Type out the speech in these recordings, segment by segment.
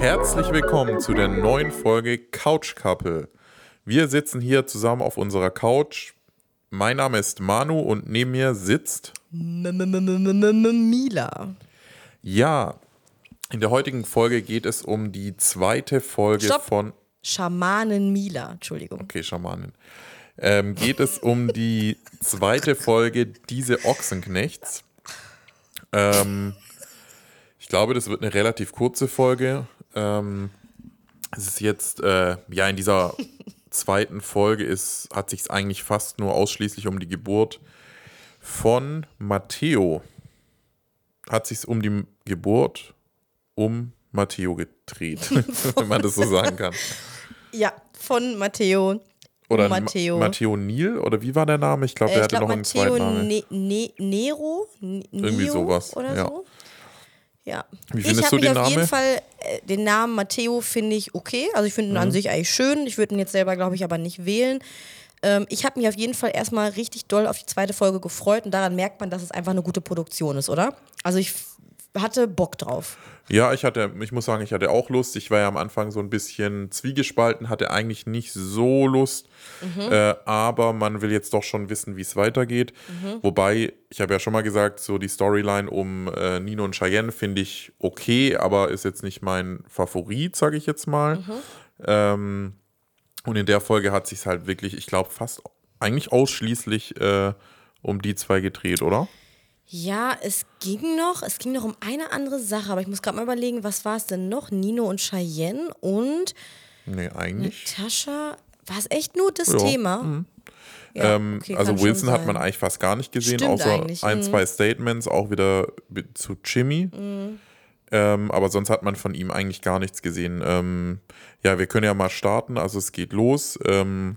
Herzlich willkommen zu der neuen Folge Couch Couple. Wir sitzen hier zusammen auf unserer Couch. Mein Name ist Manu und neben mir sitzt Mila. Ja. In der heutigen Folge geht es um die zweite Folge Stopp. von Schamanen Mila, Entschuldigung. Okay, Schamanin. Ähm, geht es um die zweite Folge Diese Ochsenknechts. Ähm, ich glaube, das wird eine relativ kurze Folge. Ähm, es ist jetzt, äh, ja, in dieser zweiten Folge ist, hat sich eigentlich fast nur ausschließlich um die Geburt von Matteo. Hat sich um die Geburt um Matteo gedreht, wenn man das so sagen kann. Ja, von Matteo. Oder Matteo. Ma Matteo Nil? Oder wie war der Name? Ich glaube, Äh, der ich hatte glaube noch einen zweiten Matteo Namen. ne ne Nero? N Irgendwie Nio sowas, Oder ja. so. Ja. Wie ich findest habe du den auf jeden Namen? Fall, äh, den Namen Matteo finde ich okay. Also ich finde ihn Mhm. an sich eigentlich schön. Ich würde ihn jetzt selber, glaube ich, aber nicht wählen. Ähm, ich habe mich auf jeden Fall erstmal richtig doll auf die zweite Folge gefreut und daran merkt man, dass es einfach eine gute Produktion ist, oder? Also ich hatte Bock drauf. Ja, ich hatte, ich muss sagen, ich hatte auch Lust. Ich war ja am Anfang so ein bisschen zwiegespalten, hatte eigentlich nicht so Lust. Mhm. Äh, aber man will jetzt doch schon wissen, wie es weitergeht. Mhm. Wobei, ich habe ja schon mal gesagt, so die Storyline um äh, Nino und Cheyenne finde ich okay, aber ist jetzt nicht mein Favorit, sage ich jetzt mal. Mhm. Ähm, und in der Folge hat sich halt wirklich, ich glaube, fast eigentlich ausschließlich äh, um die zwei gedreht, oder? Ja, es ging noch, es ging noch um eine andere Sache, aber ich muss gerade mal überlegen, was war es denn noch? Nino und Cheyenne und Nee, eigentlich. Natascha. War es echt nur das Ja, Thema? Ja, Ähm, okay, also Wilson hat man eigentlich fast gar nicht gesehen, Stimmt außer ein, mhm. zwei Statements, auch wieder zu Jimmy. Mhm. Ähm, aber sonst hat man von ihm eigentlich gar nichts gesehen. Ähm, ja, wir können ja mal starten. Also es geht los. Ähm,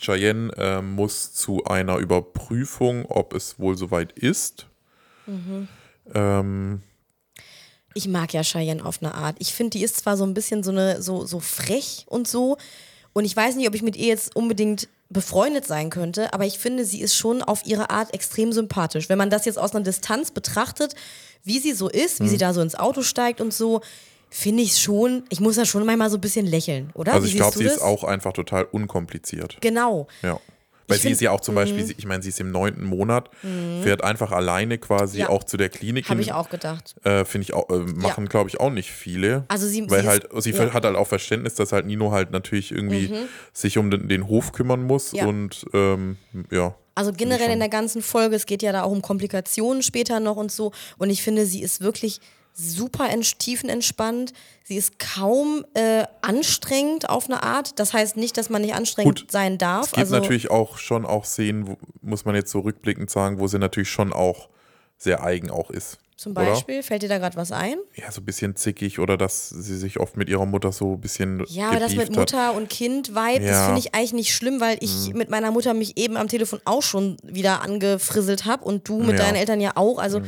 Cheyenne ähm, muss zu einer Überprüfung, ob es wohl soweit ist. Mhm. Ähm, Ich mag ja Cheyenne auf eine Art. Ich finde, die ist zwar so ein bisschen so, eine, so, so frech und so. Und ich weiß nicht, ob ich mit ihr jetzt unbedingt befreundet sein könnte, aber ich finde, sie ist schon auf ihre Art extrem sympathisch. Wenn man das jetzt aus einer Distanz betrachtet, wie sie so ist, wie Mhm. sie da so ins Auto steigt und so, finde ich schon, ich muss da schon manchmal so ein bisschen lächeln, oder? also Wie ich glaube, sie das? ist auch einfach total unkompliziert. Genau. Ja. Weil Ich sie find- ist ja auch zum Beispiel, sie- ich meine, sie ist im neunten Monat, fährt einfach alleine quasi Mhm. Ja. auch zu der Klinik. Habe ich auch gedacht. Äh, Finde ich auch, äh, machen, glaube ich, auch nicht viele. Also sie- Weil sie halt, ist- sie ja. Mhm. hat halt auch Verständnis, dass halt Nino halt natürlich irgendwie sich um den, den Hof kümmern muss Ja. und ähm, ja. Also generell in der ganzen Folge, es geht ja da auch um Komplikationen später noch und so. Und ich finde, sie ist wirklich super ent tiefenentspannt. Sie ist kaum äh, anstrengend auf eine Art. Das heißt nicht, dass man nicht anstrengend Gut, sein darf. Es gibt also, natürlich auch schon auch Szenen, wo, muss man jetzt so rückblickend sagen, wo sie natürlich schon auch sehr eigen auch ist. zum oder? Beispiel, fällt dir da gerade was ein? Ja, so ein bisschen zickig oder dass sie sich oft mit ihrer Mutter so ein bisschen Ja, aber das mit gebieft hat. Mutter und Kind-Vibe, das Ja. Mhm. finde ich eigentlich nicht schlimm, weil ich mit meiner Mutter mich eben am Telefon auch schon wieder angefrisselt habe und du mit Ja. Mhm. deinen Eltern ja auch. Also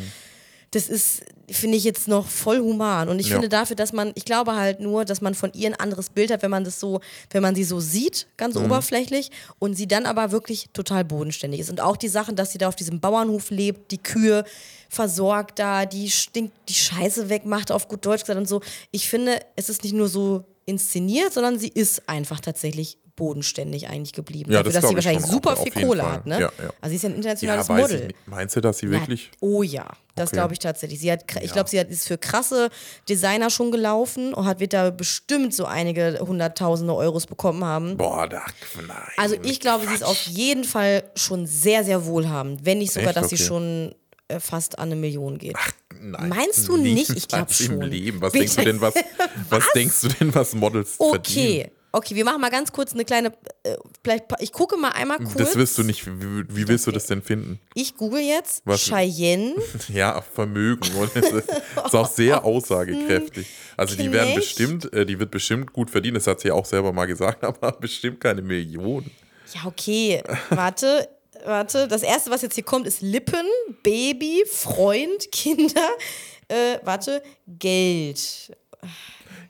das ist, finde ich jetzt noch voll human. Und ich Ja. finde dafür, dass man, ich glaube halt nur, dass man von ihr ein anderes Bild hat, wenn man das so, wenn man sie so sieht, ganz Mhm. oberflächlich, und sie dann aber wirklich total bodenständig ist. Und auch die Sachen, dass sie da auf diesem Bauernhof lebt, die Kühe versorgt da, die stinkt, die Scheiße wegmacht, auf gut Deutsch gesagt und so. Ich finde, es ist nicht nur so inszeniert, sondern sie ist einfach tatsächlich bodenständig eigentlich geblieben. Ja, Dafür, das dass sie ich wahrscheinlich schon auch, super viel Kohle Fall. hat, ne? Ja, ja. Also sie ist ja ein internationales ich Model. nicht. Meinst du, dass sie wirklich? Oh ja, das Okay. glaube ich tatsächlich. Sie hat, ich glaube, sie hat, ist für krasse Designer schon gelaufen und hat, wird da bestimmt so einige hunderttausende Euros bekommen haben. Boah, da, nein. Also ich glaube, sie ist auf jeden Fall schon sehr, sehr wohlhabend. Wenn nicht sogar, Echt? dass sie Okay. schon äh, fast an eine Million geht. Nein, Meinst du nicht? Ich glaub niemals Im schon. Leben. Was Bitte? denkst du denn, was, was denkst du denn, was Models verdienen? Okay, okay, wir machen mal ganz kurz eine kleine, äh, vielleicht, ich gucke mal einmal kurz. Das wirst du nicht. Wie, wie willst du das denn finden? Ich google jetzt Was? Cheyenne. Ja, Vermögen. Und das ist, ist auch sehr aussagekräftig. Also die werden Knecht. bestimmt, äh, die wird bestimmt gut verdienen. Das hat sie ja auch selber mal gesagt, aber bestimmt keine Millionen. Ja, okay, warte. Warte, das erste, was jetzt hier kommt, ist Lippen, Baby, Freund, Kinder. Äh, warte, Geld.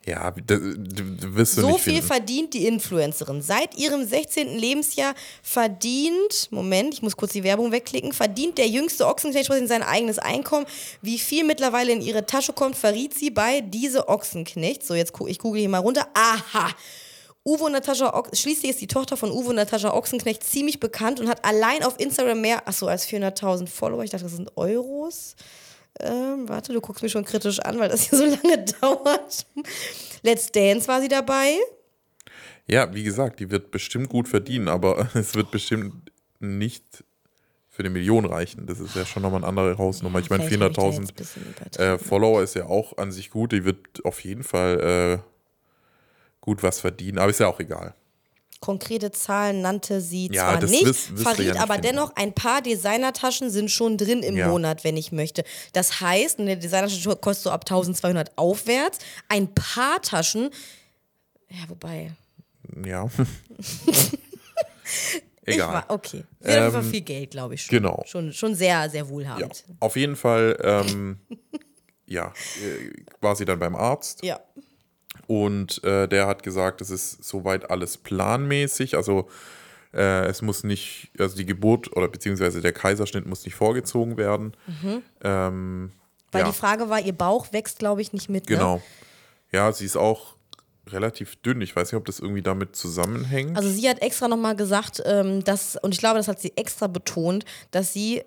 Ja, du, du wirst du So nicht viel finden. verdient die Influencerin. Seit ihrem 16. Lebensjahr verdient, Moment, ich muss kurz die Werbung wegklicken, verdient der jüngste Ochsenknecht in sein eigenes Einkommen. Wie viel mittlerweile in ihre Tasche kommt, verriet sie bei diese Ochsenknecht. So, jetzt ich google hier mal runter. Aha! Uwe und Natascha Ox schließlich ist die Tochter von Uwe und Natascha Ochsenknecht ziemlich bekannt und hat allein auf Instagram mehr, achso, als 400.000 Follower. Ich dachte, das sind Euros. Ähm, warte, du guckst mich schon kritisch an, weil das hier so lange dauert. Let's Dance war sie dabei. Ja, wie gesagt, die wird bestimmt gut verdienen, aber es wird bestimmt nicht für eine Million reichen. Das ist ja schon nochmal eine andere Hausnummer. ich meine, Vielleicht hab ich da jetzt 400.000 ein bisschen übertrieben. äh, Follower ist ja auch an sich gut. Die wird auf jeden Fall äh, gut was verdienen, aber ist ja auch egal. Konkrete Zahlen nannte sie Ja, zwar nicht, verriet ja nicht aber dennoch, ein paar Designertaschen sind schon drin im Ja. Monat, wenn ich möchte. Das heißt, eine Designertasche kostet so ab 1200 aufwärts. Ein paar Taschen, ja, wobei, Ja. ich egal. war, okay. Sie hat einfach Ähm, viel Geld, glaube ich schon. genau. Schon, schon sehr, sehr Ja, wohlhabend. auf jeden Fall, ähm, ja, äh, war sie dann beim Arzt Ja. Und äh, der hat gesagt, es ist soweit alles planmäßig. Also äh, es muss nicht, also die Geburt oder beziehungsweise der Kaiserschnitt muss nicht vorgezogen werden. Ähm, Weil ja, die Frage war, ihr Bauch wächst, glaube ich, nicht mit. Ne? genau. Ja, sie ist auch relativ dünn. Ich weiß nicht, ob das irgendwie damit zusammenhängt. Also sie hat extra nochmal gesagt, ähm, dass, und ich glaube, das hat sie extra betont, dass sie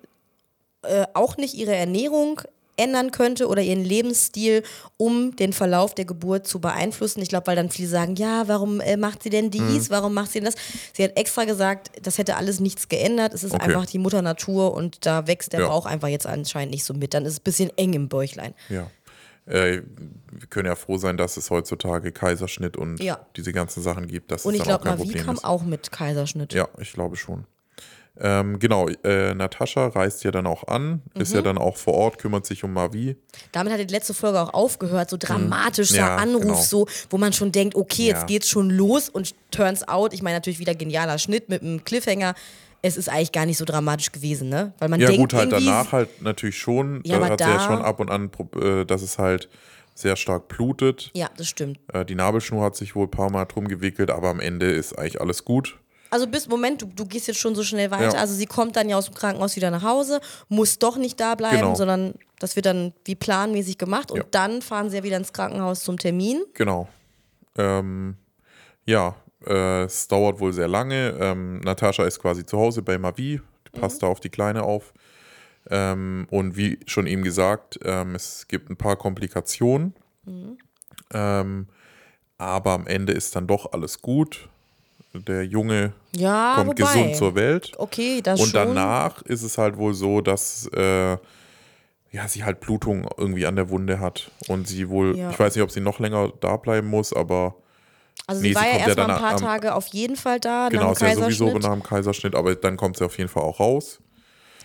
äh, auch nicht ihre Ernährung ändern könnte oder ihren Lebensstil, um den Verlauf der Geburt zu beeinflussen. Ich glaube, weil dann viele sagen, ja, warum äh, macht sie denn dies, Mhm. warum macht sie denn das? Sie hat extra gesagt, das hätte alles nichts geändert. Es ist Okay. einfach die Mutter Natur und da wächst der Ja. Bauch einfach jetzt anscheinend nicht so mit. Dann ist es ein bisschen eng im Bäuchlein. Ja. Äh, wir können ja froh sein, dass es heutzutage Kaiserschnitt und Ja. diese ganzen Sachen gibt. Dass Und ich glaube, Mavi Problem kam auch mit Kaiserschnitt. Ja, ich glaube schon. Ähm, genau, äh, Natascha reist ja dann auch an, ist ja Mhm. dann auch vor Ort, kümmert sich um Mavi. Damit hat die letzte Folge auch aufgehört, so dramatischer Mhm. Ja, Anruf, genau. so, wo man schon denkt, okay, jetzt Ja. geht's schon los und turns out, ich meine natürlich wieder genialer Schnitt mit einem Cliffhanger. Es ist eigentlich gar nicht so dramatisch gewesen, ne? Weil man Ja, denkt gut, halt danach halt natürlich schon. Ja, da aber hat sie ja da- schon ab und an, äh, dass es halt sehr stark blutet. Ja, das stimmt. Äh, die Nabelschnur hat sich wohl ein paar Mal drum gewickelt, aber am Ende ist eigentlich alles gut. Also bis Moment, du, du gehst jetzt schon so schnell weiter. Ja. Also sie kommt dann ja aus dem Krankenhaus wieder nach Hause, muss doch nicht da bleiben, Genau. sondern das wird dann wie planmäßig gemacht und Ja. dann fahren sie ja wieder ins Krankenhaus zum Termin. Genau. Ähm, ja, äh, es dauert wohl sehr lange. Ähm, Natascha ist quasi zu Hause bei Mavi, die passt da auf die Kleine auf. Ähm, und wie schon eben gesagt, ähm, es gibt ein paar Komplikationen. Ähm, aber am Ende ist dann doch alles gut. Der Junge Ja, kommt wobei. gesund zur Welt. Okay, das Und schon. danach ist es halt wohl so, dass äh, ja, sie halt Blutung irgendwie an der Wunde hat. Und sie wohl, Ja. ich weiß nicht, ob sie noch länger da bleiben muss, aber Also Nee, sie sie war ja kommt ja erstmal dann ein paar am- Tage auf jeden Fall da, genau, nach ist dem ja sowieso nach dem Kaiserschnitt, aber dann kommt sie auf jeden Fall auch raus.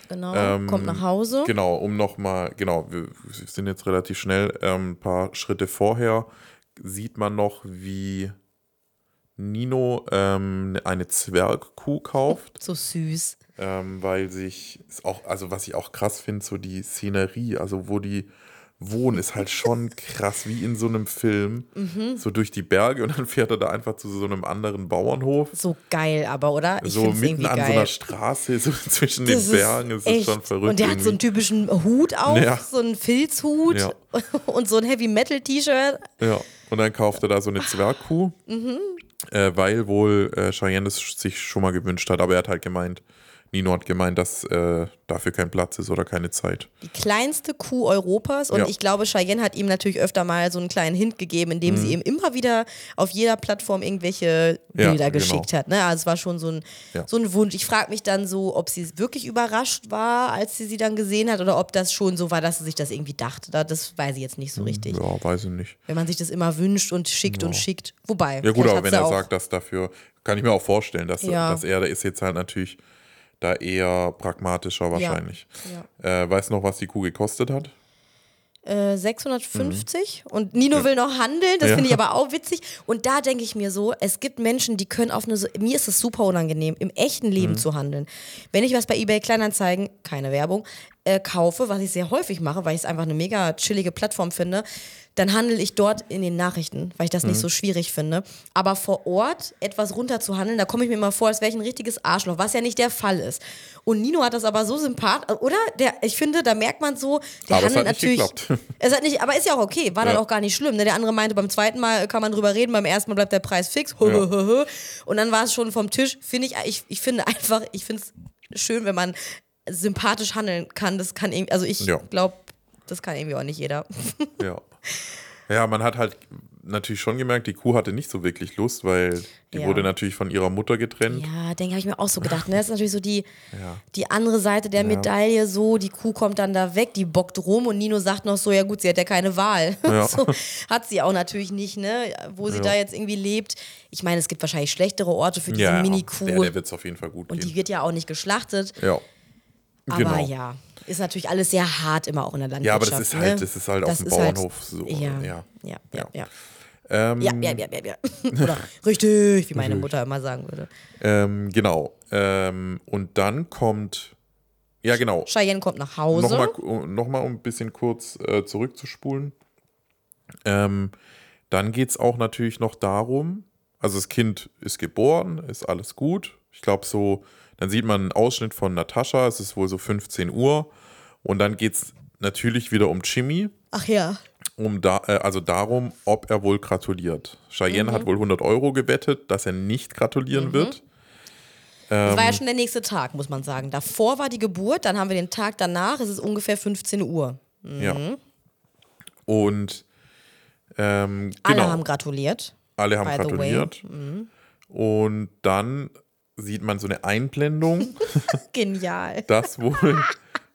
Genau, Ähm, kommt nach Hause. Genau, um nochmal, genau, wir wir sind jetzt relativ schnell, ähm, ein paar Schritte vorher sieht man noch, wie Nino ähm, eine Zwergkuh kauft. So süß. ähm, weil sich ist auch, also was ich auch krass finde, so die Szenerie, also wo die wohnen, ist halt schon krass, wie in so einem Film, Mhm. so durch die Berge und dann fährt er da einfach zu so einem anderen Bauernhof. So geil aber, oder? Ich so mitten irgendwie an geil. so einer Straße, so zwischen Das den Bergen, ist es echt- schon verrückt. Und der hat so einen irgendwie. typischen Hut auf, Ja. so einen Filzhut Ja. und so ein Heavy-Metal-T-Shirt. Ja, und dann kauft er da so eine Zwergkuh, Mhm. Äh, weil wohl äh, Cheyenne das sich schon mal gewünscht hat, aber er hat halt gemeint, Nino hat gemeint, dass äh, dafür kein Platz ist oder keine Zeit. Die kleinste Kuh Europas. Und Ja. ich glaube, Cheyenne hat ihm natürlich öfter mal so einen kleinen Hint gegeben, indem Mhm. sie ihm immer wieder auf jeder Plattform irgendwelche Ja, Bilder genau. geschickt hat. Ne? Also es war schon so ein, Ja. so ein Wunsch. Ich frage mich dann so, ob sie wirklich überrascht war, als sie sie dann gesehen hat, oder ob das schon so war, dass sie sich das irgendwie dachte. Da- Das weiß ich jetzt nicht so richtig. Ja, weiß ich nicht. Wenn man sich das immer wünscht und schickt und schickt. Wobei. Ja gut, aber wenn er sagt, dass dafür, kann ich mir auch vorstellen, dass, Ja. dass er, der ist jetzt halt natürlich da eher pragmatischer wahrscheinlich. Äh, weißt du noch, was die Kuh gekostet hat? Äh, 650 und Nino will noch handeln, das Mhm. Ja. finde ich aber auch witzig. Und da denke ich mir so, es gibt Menschen, die können auf eine, so, mir ist es super unangenehm, im echten Leben Mhm. zu handeln. Wenn ich was bei eBay Kleinanzeigen, keine Werbung, äh, kaufe, was ich sehr häufig mache, weil ich es einfach eine mega chillige Plattform finde, dann handle ich dort in den Nachrichten, weil ich das Mhm. nicht so schwierig finde. Aber vor Ort etwas runter zu handeln, da komme ich mir immer vor, als wäre ich ein richtiges Arschloch, was ja nicht der Fall ist. Und Nino hat das aber so sympathisch, oder? Der, ich finde, da merkt man so, der Aber es handelt hat nicht natürlich. geklappt. Es hat nicht, aber ist ja auch okay, war dann Ja. auch gar nicht schlimm. Ne? Der andere meinte, beim zweiten Mal kann man drüber reden, beim ersten Mal bleibt der Preis fix. Und dann war es schon vom Tisch. Finde ich, ich, ich finde einfach, ich finde es schön, wenn man sympathisch handeln kann. Das kann irgendwie, also ich Ja. glaube, das kann irgendwie auch nicht jeder. Ja. Ja, man hat halt natürlich schon gemerkt, die Kuh hatte nicht so wirklich Lust, weil die Ja. wurde natürlich von ihrer Mutter getrennt. Ja, denke habe ich mir auch so gedacht. Ne? Das ist natürlich so die, Ja. die andere Seite der Medaille. So, die Kuh kommt dann da weg, die bockt rum und Nino sagt noch so: Ja, gut, sie hat ja keine Wahl. Ja. so, hat sie auch natürlich nicht, ne? Wo sie Ja. da jetzt irgendwie lebt. Ich meine, es gibt wahrscheinlich schlechtere Orte für diese Ja, Mini-Kuh. der, der wird es auf jeden Fall gut und die gehen. wird ja auch nicht geschlachtet. Ja. Aber genau. ja, ist natürlich alles sehr hart immer auch in der Ja, aber Landwirtschaft. das ist halt, ne? das ist halt auf Das dem ist halt- Bauernhof so. Ja, Ja. ja, ja, ja. Ja. ja. Ähm, Ja, ja, ja, ja, ja. Oder richtig, wie meine Mutter immer sagen würde. Ähm, genau. Ähm, und dann kommt, ja genau, Cheyenne kommt nach Hause. nochmal noch mal, um ein bisschen kurz äh, zurückzuspulen. Ähm, dann geht es auch natürlich noch darum, also das Kind ist geboren, ist alles gut. Ich glaube so, dann sieht man einen Ausschnitt von Natascha, es ist wohl so 15 Uhr. Und dann geht es natürlich wieder um Jimmy, Ach ja. um da, äh, also darum, ob er wohl gratuliert. Cheyenne Mhm. hat wohl 100 Euro gewettet, dass er nicht gratulieren wird. Das Ähm. war ja schon der nächste Tag, muss man sagen. Davor war die Geburt, dann haben wir den Tag danach, es ist ungefähr 15 Uhr. Ja. Und ähm, Alle genau, haben gratuliert. alle haben gratuliert. Und dann sieht man so eine Einblendung, Genial. dass wohl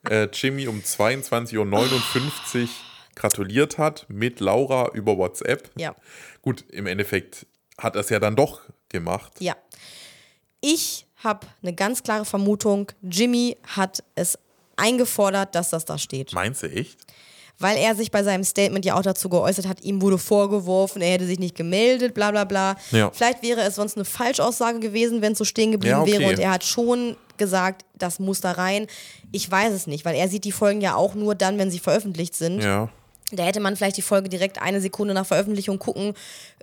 äh, Jimmy um 22.59 Uhr gratuliert hat mit Laura über WhatsApp. Ja. Gut, im Endeffekt hat er es ja dann doch gemacht. Ja. Ich habe eine ganz klare Vermutung, Jimmy hat es eingefordert, dass das da steht. Meinst du echt? Weil er sich bei seinem Statement ja auch dazu geäußert hat, ihm wurde vorgeworfen, er hätte sich nicht gemeldet, bla bla bla. Ja. Vielleicht wäre es sonst eine Falschaussage gewesen, wenn es so stehen geblieben Ja, okay. wäre und er hat schon gesagt, das muss da rein. Ich weiß es nicht, weil er sieht die Folgen ja auch nur dann, wenn sie veröffentlicht sind. Ja. Da hätte man vielleicht die Folge direkt eine Sekunde nach Veröffentlichung gucken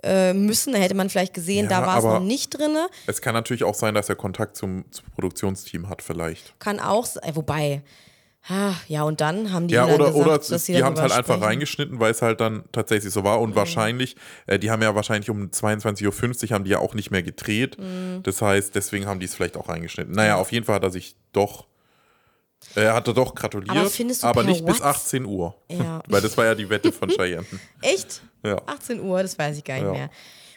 äh, müssen. Da hätte man vielleicht gesehen, Ja, da war es noch nicht drin. Es kann natürlich auch sein, dass er Kontakt zum, zum Produktionsteam hat, vielleicht. Kann auch sein. Wobei, ah, ja, und dann haben die Ja, oder, gesagt, oder dass sie die haben es halt einfach reingeschnitten, weil es halt dann tatsächlich so war. Und wahrscheinlich, äh, die haben ja wahrscheinlich um 22.50 Uhr haben die ja auch nicht mehr gedreht. Mhm. Das heißt, deswegen haben die es vielleicht auch reingeschnitten. Naja, auf jeden Fall hat er sich doch, äh, er hatte doch gratuliert, Aber findest du aber nicht bis Whats- 18 Uhr. Ja. weil das war ja die Wette von Cheyenne. Echt? Ja. 18 Uhr, das weiß ich gar nicht Ja. mehr.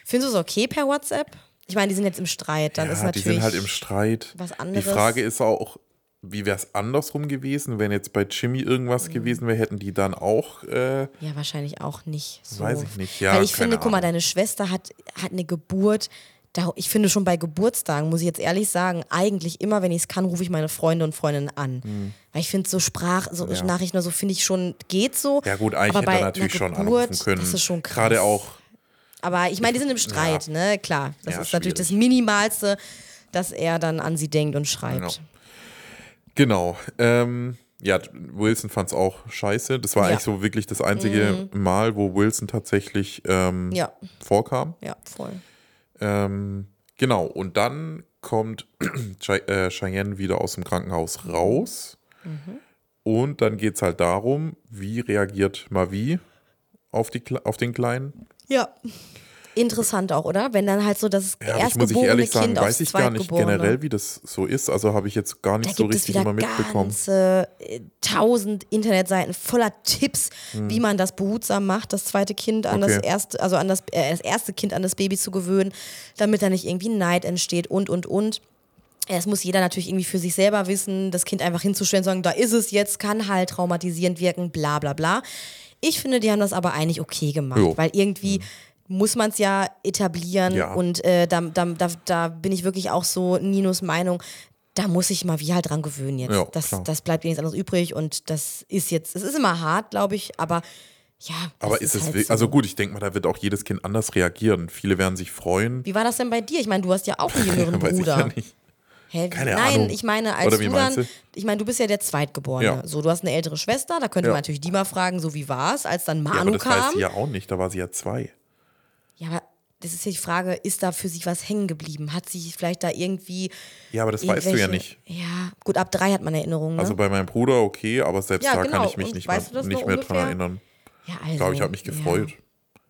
Findest du es okay per WhatsApp? Ich meine, die sind jetzt im Streit, dann ist ja, die natürlich. sind halt im Streit. was Die anderes. Frage ist auch, wie wäre es andersrum gewesen, wenn jetzt bei Jimmy Mhm. irgendwas gewesen wäre, hätten die dann auch, äh, ja, wahrscheinlich auch nicht so. Weiß ich nicht, ja, Weil ich finde, guck mal, Ahnung. deine Schwester hat, hat eine Geburt. Da, ich finde schon bei Geburtstagen, muss ich jetzt ehrlich sagen, eigentlich immer, wenn ich es kann, rufe ich meine Freunde und Freundinnen an. Weil ich finde, so Sprach, so. Ja. Nachrichten so finde ich schon, geht so. ja gut, eigentlich aber hätte er natürlich einer schon Geburt, anrufen können. Das ist schon krass. Gerade auch, Aber ich meine, die sind im Streit, ne? Klar. Das Ja, ist natürlich das schwierig. Minimalste, dass er dann an sie denkt und schreibt. Genau. Ähm, ja, Wilson fand es auch scheiße. Das war Ja. Mhm. eigentlich so wirklich das einzige Mal, wo Wilson tatsächlich ähm, Ja, vorkam. ja, voll. Ähm, genau. Und dann kommt äh, Cheyenne wieder aus dem Krankenhaus raus. Mhm. Und dann geht es halt darum, wie reagiert Mavi auf, die, auf den Kleinen. Ja. Interessant auch, oder? Wenn dann halt so das Ja, aber ich muss ich erstgeborene ehrlich sagen, Kind weiß ich gar nicht generell, wie das so ist. Also habe ich jetzt gar Da nicht so gibt es richtig immer mitbekommen. ganze äh, tausend Internetseiten voller Tipps, wie man das behutsam macht, das zweite Kind an das Hm. Okay. erste, also an das, äh, das erste Kind an das Baby zu gewöhnen, damit da nicht irgendwie Neid entsteht und und und. Es muss jeder natürlich irgendwie für sich selber wissen, das Kind einfach hinzustellen, sagen, da ist es jetzt, kann halt traumatisierend wirken, bla bla bla. Ich finde, die haben das aber eigentlich okay gemacht, Jo. weil irgendwie muss man es ja etablieren Ja. und äh, da, da, da, da bin ich wirklich auch so Ninos Meinung, da muss ich mal wie halt dran gewöhnen jetzt. Ja, das, klar. das bleibt nichts anderes übrig und das ist jetzt, es ist immer hart, glaube ich, aber ja. Aber das ist es halt so. also gut, ich denke mal, da wird auch jedes Kind anders reagieren. Viele werden sich freuen. Wie war das denn bei dir? Ich meine, du hast ja auch einen jüngeren Weiß ich Bruder. ja nicht. Hä, Keine Nein, Ahnung. ich meine, als Oder wie du dann, ich meine, du bist ja der Zweitgeborene. Ja. So, du hast eine ältere Schwester, da könnte Ja. man natürlich die mal fragen, so wie war es, als dann Ja, aber Manu das weiß kam. sie ja auch nicht, da war sie ja zwei. Ja, aber das ist ja die Frage, ist da für sie was hängen geblieben? Hat sie vielleicht da irgendwie. Ja, aber das weißt du ja nicht. Ja, gut, ab drei hat man Erinnerungen. Ne? Also bei meinem Bruder okay, aber selbst Ja, da genau. kann ich mich Und nicht, weißt mehr, du nicht mehr dran erinnern. ja, also, Ich glaube, ich habe mich gefreut.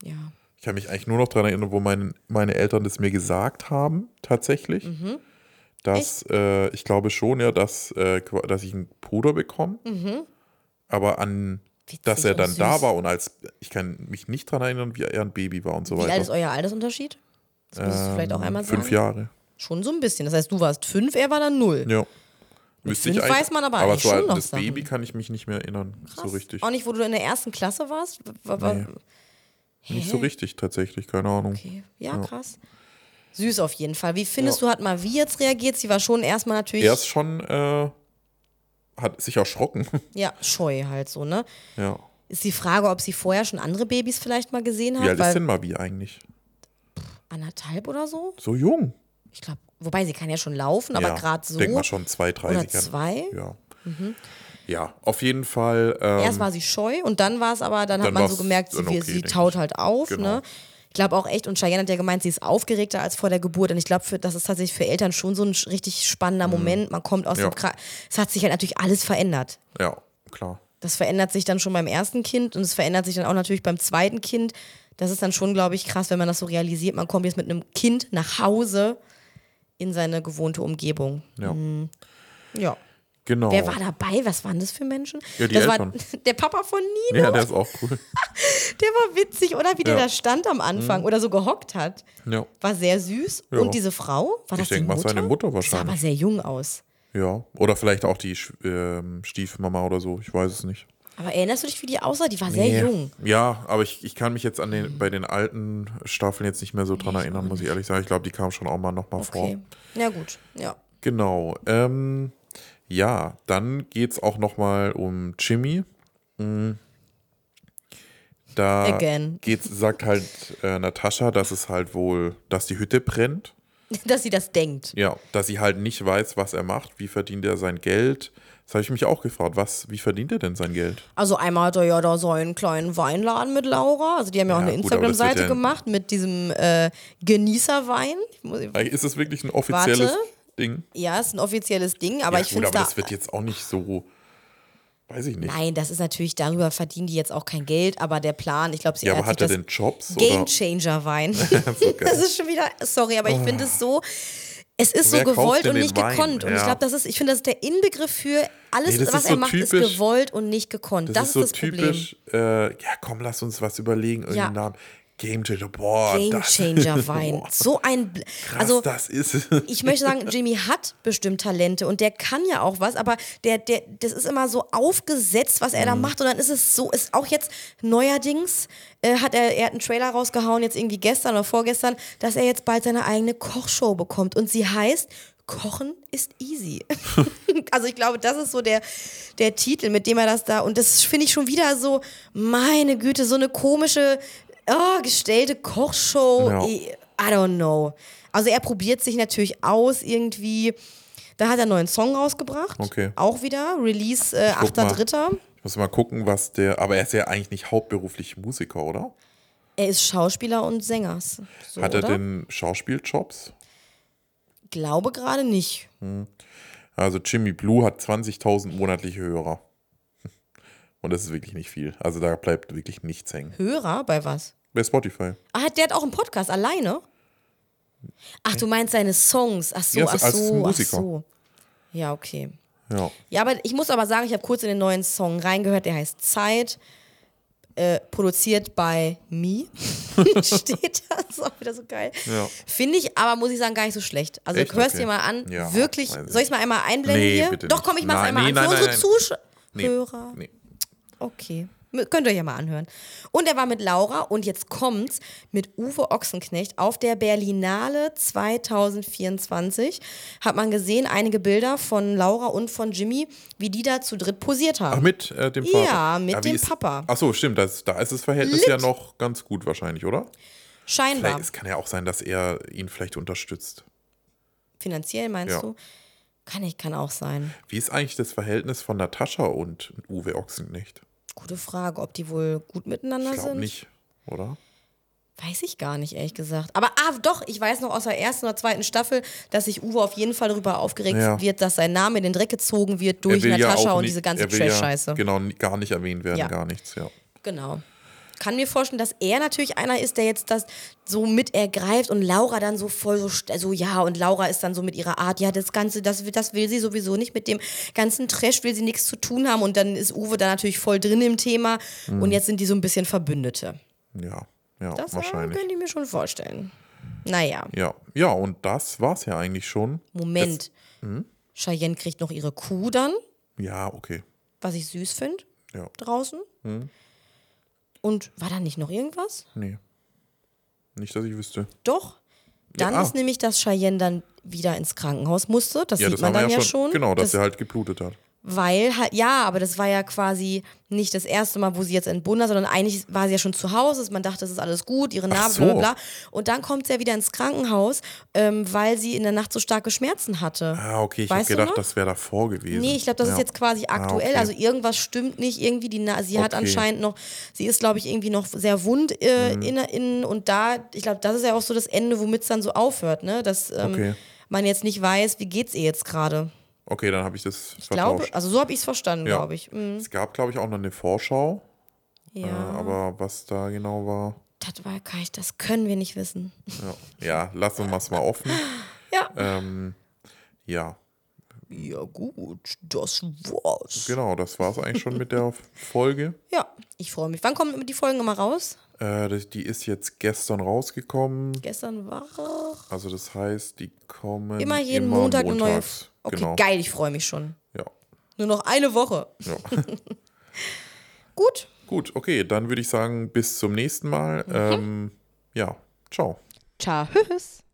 Ja. ja. Ich kann mich eigentlich nur noch daran erinnern, wo mein, meine Eltern das mir gesagt haben, tatsächlich. Mhm. Dass, äh, ich glaube schon, ja, dass, äh, dass ich einen Bruder bekomme. Aber an, Witzig dass er dann da war und als, ich kann mich nicht daran erinnern, wie er ein Baby war und so Wie alt ist weiter. euer Altersunterschied? Das müsstest du vielleicht auch einmal sagen. Ähm, Fünf Jahre. Schon so ein bisschen. Das heißt, du warst fünf, er war dann null. Ja. Müsste ich weiß man aber aber so schon noch das Sachen. Baby kann ich mich nicht mehr erinnern, so Krass. richtig. Auch nicht, wo du in der ersten Klasse warst? Nee. Nicht so richtig tatsächlich, keine Ahnung. Okay. Ja, krass. Süß auf jeden Fall. Wie findest du, hat Mavi jetzt reagiert? Sie war schon erstmal natürlich Er ist schon, äh, hat sich erschrocken. ja, scheu halt so, ne? ja. Ist die Frage, ob sie vorher schon andere Babys vielleicht mal gesehen hat? Wie alt ist denn Mavi eigentlich? anderthalb oder so? So jung. Ich glaube, wobei sie kann ja schon laufen, aber ja. gerade so. Denk mal schon zwei, drei. Oder zwei? Ja. Ja, auf jeden Fall. Ähm, Erst war sie scheu und dann war es aber, dann, hat Dann man so gemerkt, sie, okay, sie taut ich. halt auf. Genau. Ne? Ich glaube auch echt, und Cheyenne hat ja gemeint, sie ist aufgeregter als vor der Geburt. Und ich glaube, das ist tatsächlich für Eltern schon so ein richtig spannender Moment. Man kommt aus Mhm. Ja. dem Kra Es hat sich halt natürlich alles verändert. ja, klar. Das verändert sich dann schon beim ersten Kind und es verändert sich dann auch natürlich beim zweiten Kind. Das ist dann schon, glaube ich, krass, wenn man das so realisiert. Man kommt jetzt mit einem Kind nach Hause in seine gewohnte Umgebung. Ja. Ja. Genau. Wer war dabei? Was waren das für Menschen? Ja, das Eltern. war der Papa von Nino. Ja, der ist auch cool. Der war witzig, oder? Wie der Ja. Mhm. da stand am Anfang oder so gehockt hat. Ja. War sehr süß. Ja. Und diese Frau, war das denk die mal, Mutter? seine Mutter Sah wahrscheinlich. aber sehr jung aus. Ja. Oder vielleicht auch die ähm, Stiefmama oder so. Ich weiß es nicht. Aber erinnerst du dich, wie die aussah? Die war sehr Nee. jung. Ja, aber ich, ich kann mich jetzt an den, bei den alten Staffeln jetzt nicht mehr so dran erinnern, muss ich ehrlich sagen. Ich glaube, die kam schon auch mal nochmal Okay. vor. Ja, gut. Ja. Genau. Ähm, ja, dann geht es auch nochmal um Jimmy. Mhm. Da Again. geht's, sagt halt äh, Natascha, dass es halt wohl, dass die Hütte brennt. Dass sie das denkt. Ja, dass sie halt nicht weiß, was er macht, wie verdient er sein Geld. Das habe ich mich auch gefragt, was, wie verdient er denn sein Geld? Also einmal hat er ja da so einen kleinen Weinladen mit Laura. Also die haben ja auch Ja, eine das wird Instagram-Seite ja- gemacht mit diesem äh, Genießerwein. Ich muss- Ist es wirklich ein offizielles Warte. Ding? Ja, ist ein offizielles Ding, aber ja, ich finde aber da. das wird jetzt auch nicht so, weiß ich nicht. Nein, das ist natürlich, darüber verdienen die jetzt auch kein Geld, aber der Plan, ich glaube, sie ja, aber hat er denn Jobs? Game oder? Changer Wein. so das ist schon wieder, sorry, aber ich finde es so, es ist so Wer kauft gewollt und den nicht gekonnt. Und ich Ja. glaube, das ist, ich finde, das ist der Inbegriff für alles, Nee, was ist er so macht, ist typisch- gewollt und nicht gekonnt. Das, Das, ist so das Problem. typisch, äh, ja komm, lass uns was überlegen, irgendeinen Ja. Namen. Game Changer, boah. Game Changer Wein. Boah, So ein, Bl- krass, also das ist ich möchte sagen, Jimmy hat bestimmt Talente und der kann ja auch was, aber der, der, das ist immer so aufgesetzt, was er Mhm. da macht und dann ist es so, ist auch jetzt neuerdings, äh, hat er, er hat einen Trailer rausgehauen, jetzt irgendwie gestern oder vorgestern, dass er jetzt bald seine eigene Kochshow bekommt und sie heißt Kochen ist easy. also ich glaube, das ist so der, der Titel, mit dem er das da, und das finde ich schon wieder so, meine Güte, so eine komische, oh, gestellte Kochshow. Ja. I, don't know. Also er probiert sich natürlich aus irgendwie. Da hat er einen neuen Song rausgebracht. Okay. Auch wieder. Release äh, guck mal. 8.3. Ich muss mal gucken, was der, aber er ist ja eigentlich nicht hauptberuflich Musiker, oder? Er ist Schauspieler und Sänger. So, Hat er oder? denn Schauspieljobs? Glaube gerade nicht. Also Jimmy Blue hat 20.000 monatliche Hörer. Und das ist wirklich nicht viel. Also da bleibt wirklich nichts hängen. Hörer bei was? Bei Spotify. Ah, der hat auch einen Podcast alleine? Ach, du meinst seine Songs. Ach so, Ja, ach als so, ach Musiker. so. Ja, okay. Ja. Ja, aber ich muss aber sagen, ich habe kurz in den neuen Song reingehört, der heißt Zeit. Äh, produziert bei Me. Steht da. Das ist auch wieder so geil. Ja. Finde ich aber, muss ich sagen, gar nicht so schlecht. Also Echt? hörst Okay. dir mal an. Ja, Wirklich. weiß ich. Soll ich es mal einmal einblenden Nee, hier? bitte Doch, komm, ich mach's Nein, einmal nee, an. nein, Für nein, unsere Nee. Zuschauer. Nee. Okay. Könnt ihr euch ja mal anhören. Und er war mit Laura und jetzt kommt's mit Uwe Ochsenknecht auf der Berlinale 2024. Hat man gesehen, einige Bilder von Laura und von Jimmy, wie die da zu dritt posiert haben. Ach, mit äh, dem Vater? Ja, mit wie dem ist, Papa. Ach so, stimmt. Das, da ist das Verhältnis Lit. ja noch ganz gut wahrscheinlich, oder? Scheinbar. Vielleicht, es kann ja auch sein, dass er ihn vielleicht unterstützt. Finanziell meinst Ja. du? Kann ich, kann auch sein. Wie ist eigentlich das Verhältnis von Natascha und Uwe Ochsenknecht? Gute Frage, ob die wohl gut miteinander Ich glaube sind. nicht, oder? Weiß ich gar nicht, ehrlich gesagt. Aber ah, doch, ich weiß noch aus der ersten oder zweiten Staffel, dass sich Uwe auf jeden Fall darüber aufgeregt Ja. wird, dass sein Name in den Dreck gezogen wird durch ja Natascha auch und nicht- diese ganze will ja, Trash-Scheiße. Genau, gar nicht erwähnt werden, Ja. gar nichts, ja. Genau. Kann mir vorstellen, dass er natürlich einer ist, der jetzt das so mit ergreift und Laura dann so voll so, also ja, und Laura ist dann so mit ihrer Art, ja, das Ganze, das, will- das will sie sowieso nicht, mit dem ganzen Trash will sie nichts zu tun haben und dann ist Uwe da natürlich voll drin im Thema Mhm. und jetzt sind die so ein bisschen Verbündete. Ja, ja, Das wahrscheinlich. könnte ich mir schon vorstellen. Naja, Ja, ja, und das war's ja eigentlich schon. Moment. hm? Cheyenne kriegt noch ihre Kuh dann, Ja, okay. was ich süß finde, Ja, draußen. Hm? Und war da nicht noch irgendwas? nee. Nicht, dass ich wüsste. Doch. Dann Ja, ah. ist nämlich, dass Cheyenne dann wieder ins Krankenhaus musste. Das Ja, sieht das man dann ja ja schon. schon. Genau, dass das, er halt geblutet hat. Weil halt, ja, aber das war ja quasi nicht das erste Mal, wo sie jetzt entbunden hat, sondern eigentlich war sie ja schon zu Hause. Man dachte, das ist alles gut, ihre Narbe, so. bla bla bla. Und dann kommt sie ja wieder ins Krankenhaus, ähm, weil sie in der Nacht so starke Schmerzen hatte. Ah, okay, ich habe gedacht, noch? das wäre davor gewesen. Nee, ich glaube, das ja. ist jetzt quasi aktuell. okay. Also irgendwas stimmt nicht. Irgendwie die Na sie hat Okay. anscheinend noch, sie ist, glaube ich, irgendwie noch sehr wund äh, Mhm. in, innen und da, ich glaube, das ist ja auch so das Ende, womit es dann so aufhört, ne? Dass ähm, Okay. man jetzt nicht weiß, wie geht's ihr jetzt gerade. Okay, dann habe ich das Ich glaube, also so habe ich es verstanden, Ja. glaube ich. Mhm. Es gab, glaube ich, auch noch eine Vorschau, Ja, äh, aber was da genau war, das war gar nicht, das können wir nicht wissen. ja, ja lassen wir es mal offen. Ja. Ähm, ja, Ja, gut, das war's. genau, das war es eigentlich schon mit der Folge. Ja, ich freue mich. Wann kommen die Folgen immer raus? Äh, die ist jetzt gestern rausgekommen. Gestern war. Also das heißt, die kommen Immer jeden immer Montag eine neue. Okay, genau. geil, ich freue mich schon. Ja. Nur noch eine Woche. ja. Gut. Gut, okay, dann würde ich sagen, bis zum nächsten Mal. Ähm, ja, ciao. Tschüss.